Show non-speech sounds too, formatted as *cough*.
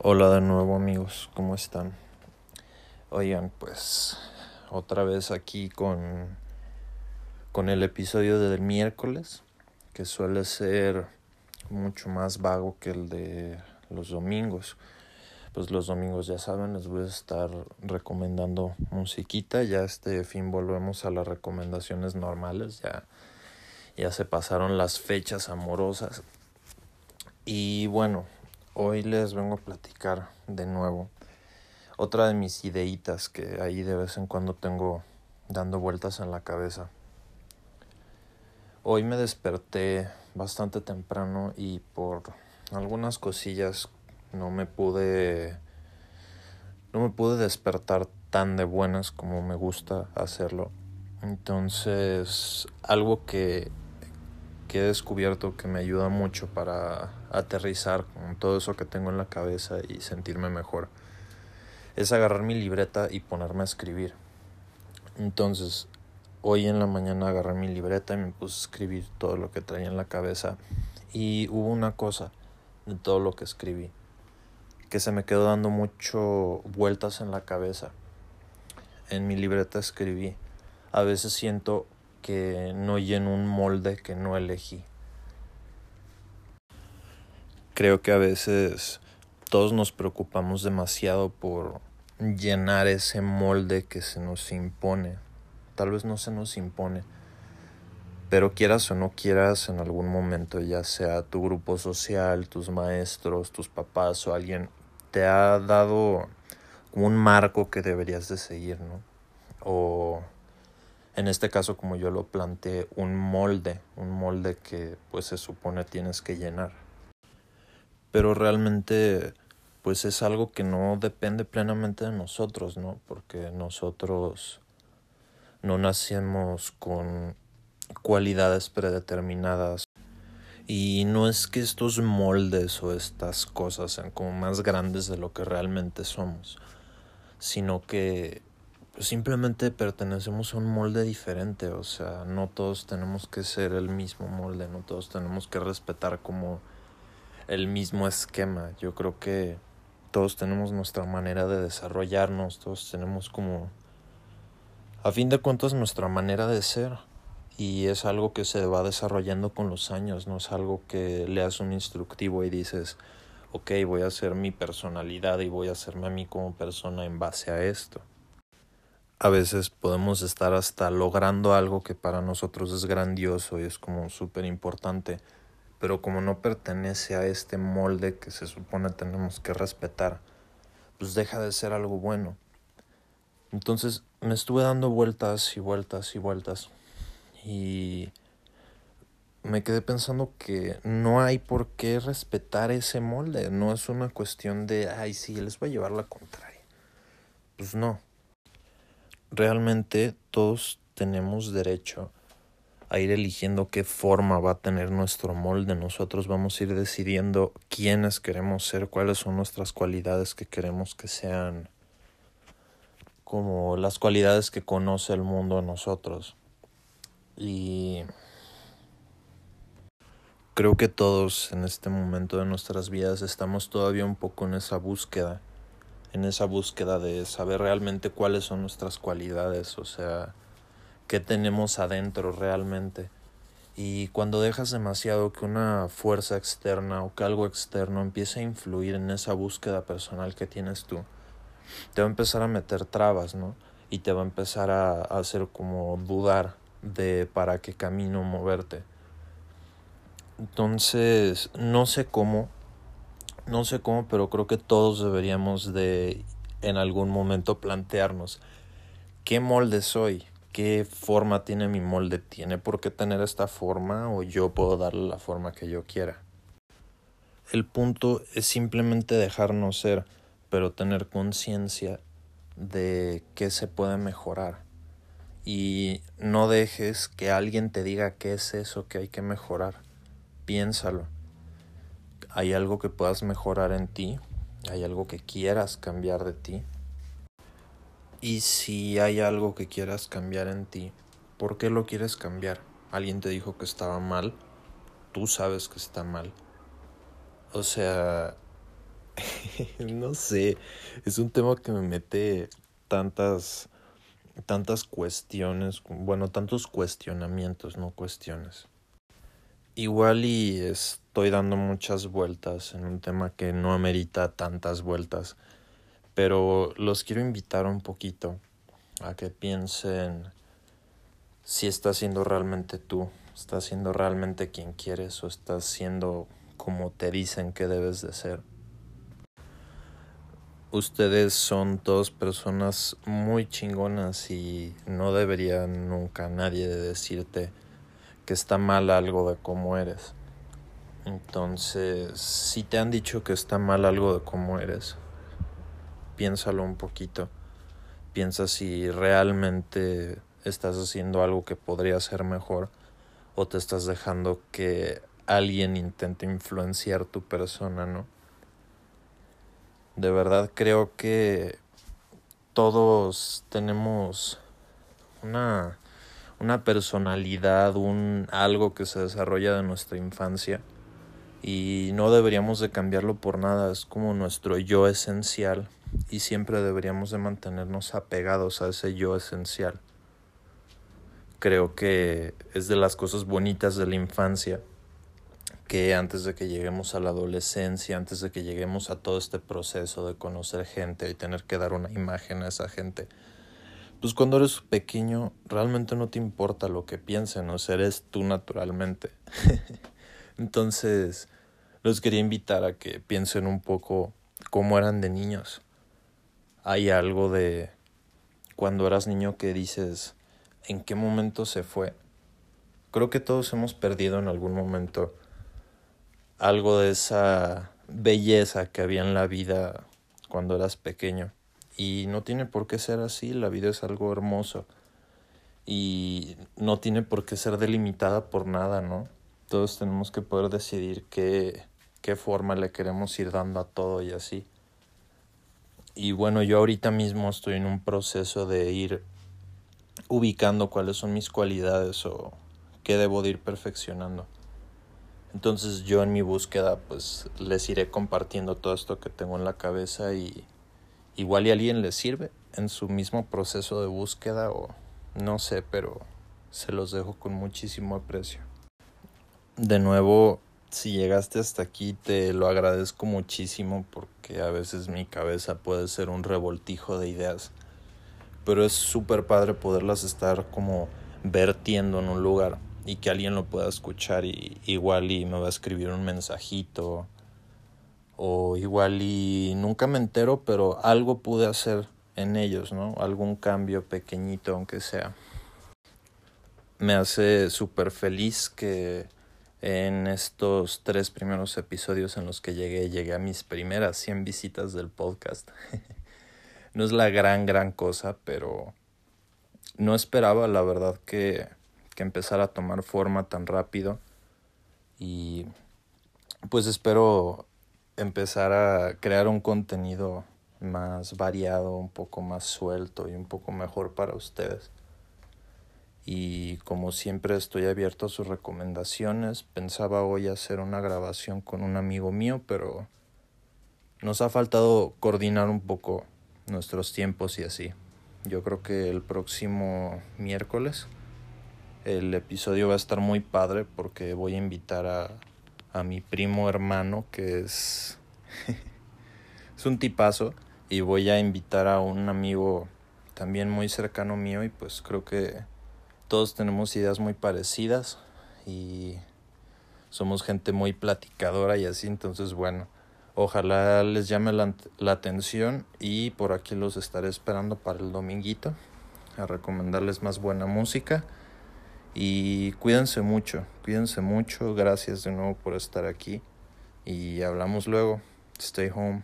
Hola de nuevo amigos, ¿cómo están? Oigan, pues otra vez aquí con, con el episodio del miércoles, que suele ser mucho más vago que el de los domingos. Pues los domingos ya saben, les voy a estar recomendando musiquita. Ya este fin volvemos a las recomendaciones normales. Ya, ya se pasaron las fechas amorosas. Y bueno, Hoy les vengo a platicar de nuevo otra de mis ideitas que ahí de vez en cuando tengo dando vueltas en la cabeza. Hoy me desperté bastante temprano y por algunas cosillas no me pude no me pude despertar tan de buenas como me gusta hacerlo. Entonces, algo que que he descubierto que me ayuda mucho para aterrizar con todo eso que tengo en la cabeza y sentirme mejor es agarrar mi libreta y ponerme a escribir. Entonces, hoy en la mañana agarré mi libreta y me puse a escribir todo lo que traía en la cabeza y hubo una cosa de todo lo que escribí que se me quedó dando mucho vueltas en la cabeza. En mi libreta escribí, a veces siento que no lleno un molde que no elegí. Creo que a veces todos nos preocupamos demasiado por llenar ese molde que se nos impone. Tal vez no se nos impone, pero quieras o no quieras en algún momento, ya sea tu grupo social, tus maestros, tus papás o alguien, te ha dado un marco que deberías de seguir, ¿no? O en este caso como yo lo planteé un molde un molde que pues se supone tienes que llenar. Pero realmente pues es algo que no depende plenamente de nosotros no porque nosotros no nacemos con cualidades predeterminadas. Y no es que estos moldes o estas cosas sean como más grandes de lo que realmente somos sino que simplemente pertenecemos a un molde diferente, o sea, no todos tenemos que ser el mismo molde, no todos tenemos que respetar como el mismo esquema. Yo creo que todos tenemos nuestra manera de desarrollarnos, todos tenemos como, a fin de cuentas, nuestra manera de ser. Y es algo que se va desarrollando con los años, no es algo que leas un instructivo y dices, ok, voy a hacer mi personalidad y voy a hacerme a mí como persona en base a esto a veces podemos estar hasta logrando algo que para nosotros es grandioso y es como súper importante, pero como no pertenece a este molde que se supone tenemos que respetar, pues deja de ser algo bueno. Entonces me estuve dando vueltas y vueltas y vueltas y me quedé pensando que no hay por qué respetar ese molde, no es una cuestión de, ay, sí, les voy a llevar la contraria. Pues no realmente todos tenemos derecho a ir eligiendo qué forma va a tener nuestro molde. Nosotros vamos a ir decidiendo quiénes queremos ser, cuáles son nuestras cualidades que queremos que sean como las cualidades que conoce el mundo a nosotros. Y creo que todos en este momento de nuestras vidas estamos todavía un poco en esa búsqueda en esa búsqueda de saber realmente cuáles son nuestras cualidades, o sea, qué tenemos adentro realmente. Y cuando dejas demasiado que una fuerza externa o que algo externo empiece a influir en esa búsqueda personal que tienes tú, te va a empezar a meter trabas, ¿no? Y te va a empezar a, hacer como dudar de para qué camino moverte. Entonces, no sé cómo, no sé cómo, pero creo que todos deberíamos de en algún momento plantearnos qué molde soy, qué forma tiene mi molde, tiene por qué tener esta forma o yo puedo darle la forma que yo quiera. El punto es simplemente dejarnos ser, pero tener conciencia de qué se puede mejorar. Y no dejes que alguien te diga qué es eso que hay que mejorar. Piénsalo hay algo que puedas mejorar en ti, hay algo que quieras cambiar de ti. Y si hay algo que quieras cambiar en ti, ¿por qué lo quieres cambiar? Alguien te dijo que estaba mal, tú sabes que está mal. O sea, *laughs* no sé, es un tema que me mete tantas tantas cuestiones, bueno, tantos cuestionamientos, no cuestiones. Igual y estoy dando muchas vueltas en un tema que no amerita tantas vueltas, pero los quiero invitar un poquito a que piensen si estás siendo realmente tú, estás siendo realmente quien quieres o estás siendo como te dicen que debes de ser. Ustedes son dos personas muy chingonas y no debería nunca nadie de decirte que está mal algo de cómo eres. Entonces, si te han dicho que está mal algo de cómo eres, piénsalo un poquito. Piensa si realmente estás haciendo algo que podría ser mejor o te estás dejando que alguien intente influenciar tu persona, ¿no? De verdad creo que todos tenemos una, una personalidad, un algo que se desarrolla de nuestra infancia y no deberíamos de cambiarlo por nada, es como nuestro yo esencial y siempre deberíamos de mantenernos apegados a ese yo esencial. Creo que es de las cosas bonitas de la infancia que antes de que lleguemos a la adolescencia, antes de que lleguemos a todo este proceso de conocer gente y tener que dar una imagen a esa gente, pues cuando eres pequeño realmente no te importa lo que piensen, o sea, eres tú naturalmente. *laughs* Entonces, los quería invitar a que piensen un poco cómo eran de niños. Hay algo de cuando eras niño que dices, ¿en qué momento se fue? Creo que todos hemos perdido en algún momento algo de esa belleza que había en la vida cuando eras pequeño. Y no tiene por qué ser así, la vida es algo hermoso. Y no tiene por qué ser delimitada por nada, ¿no? Todos tenemos que poder decidir qué, qué forma le queremos ir dando a todo y así. Y bueno, yo ahorita mismo estoy en un proceso de ir ubicando cuáles son mis cualidades o qué debo de ir perfeccionando. Entonces yo en mi búsqueda pues les iré compartiendo todo esto que tengo en la cabeza y igual y a alguien le sirve en su mismo proceso de búsqueda o no sé, pero se los dejo con muchísimo aprecio. De nuevo, si llegaste hasta aquí te lo agradezco muchísimo porque a veces mi cabeza puede ser un revoltijo de ideas, pero es súper padre poderlas estar como vertiendo en un lugar y que alguien lo pueda escuchar y igual y me va a escribir un mensajito o igual y nunca me entero, pero algo pude hacer en ellos, ¿no? Algún cambio pequeñito aunque sea. Me hace súper feliz que en estos tres primeros episodios en los que llegué, llegué a mis primeras 100 visitas del podcast. *laughs* no es la gran, gran cosa, pero no esperaba, la verdad, que que empezar a tomar forma tan rápido y pues espero empezar a crear un contenido más variado, un poco más suelto y un poco mejor para ustedes. Y como siempre estoy abierto a sus recomendaciones, pensaba hoy hacer una grabación con un amigo mío, pero nos ha faltado coordinar un poco nuestros tiempos y así. Yo creo que el próximo miércoles el episodio va a estar muy padre porque voy a invitar a, a mi primo hermano que es, *laughs* es un tipazo y voy a invitar a un amigo también muy cercano mío y pues creo que todos tenemos ideas muy parecidas y somos gente muy platicadora y así entonces bueno ojalá les llame la, la atención y por aquí los estaré esperando para el dominguito a recomendarles más buena música y cuídense mucho, cuídense mucho. Gracias de nuevo por estar aquí. Y hablamos luego. Stay home.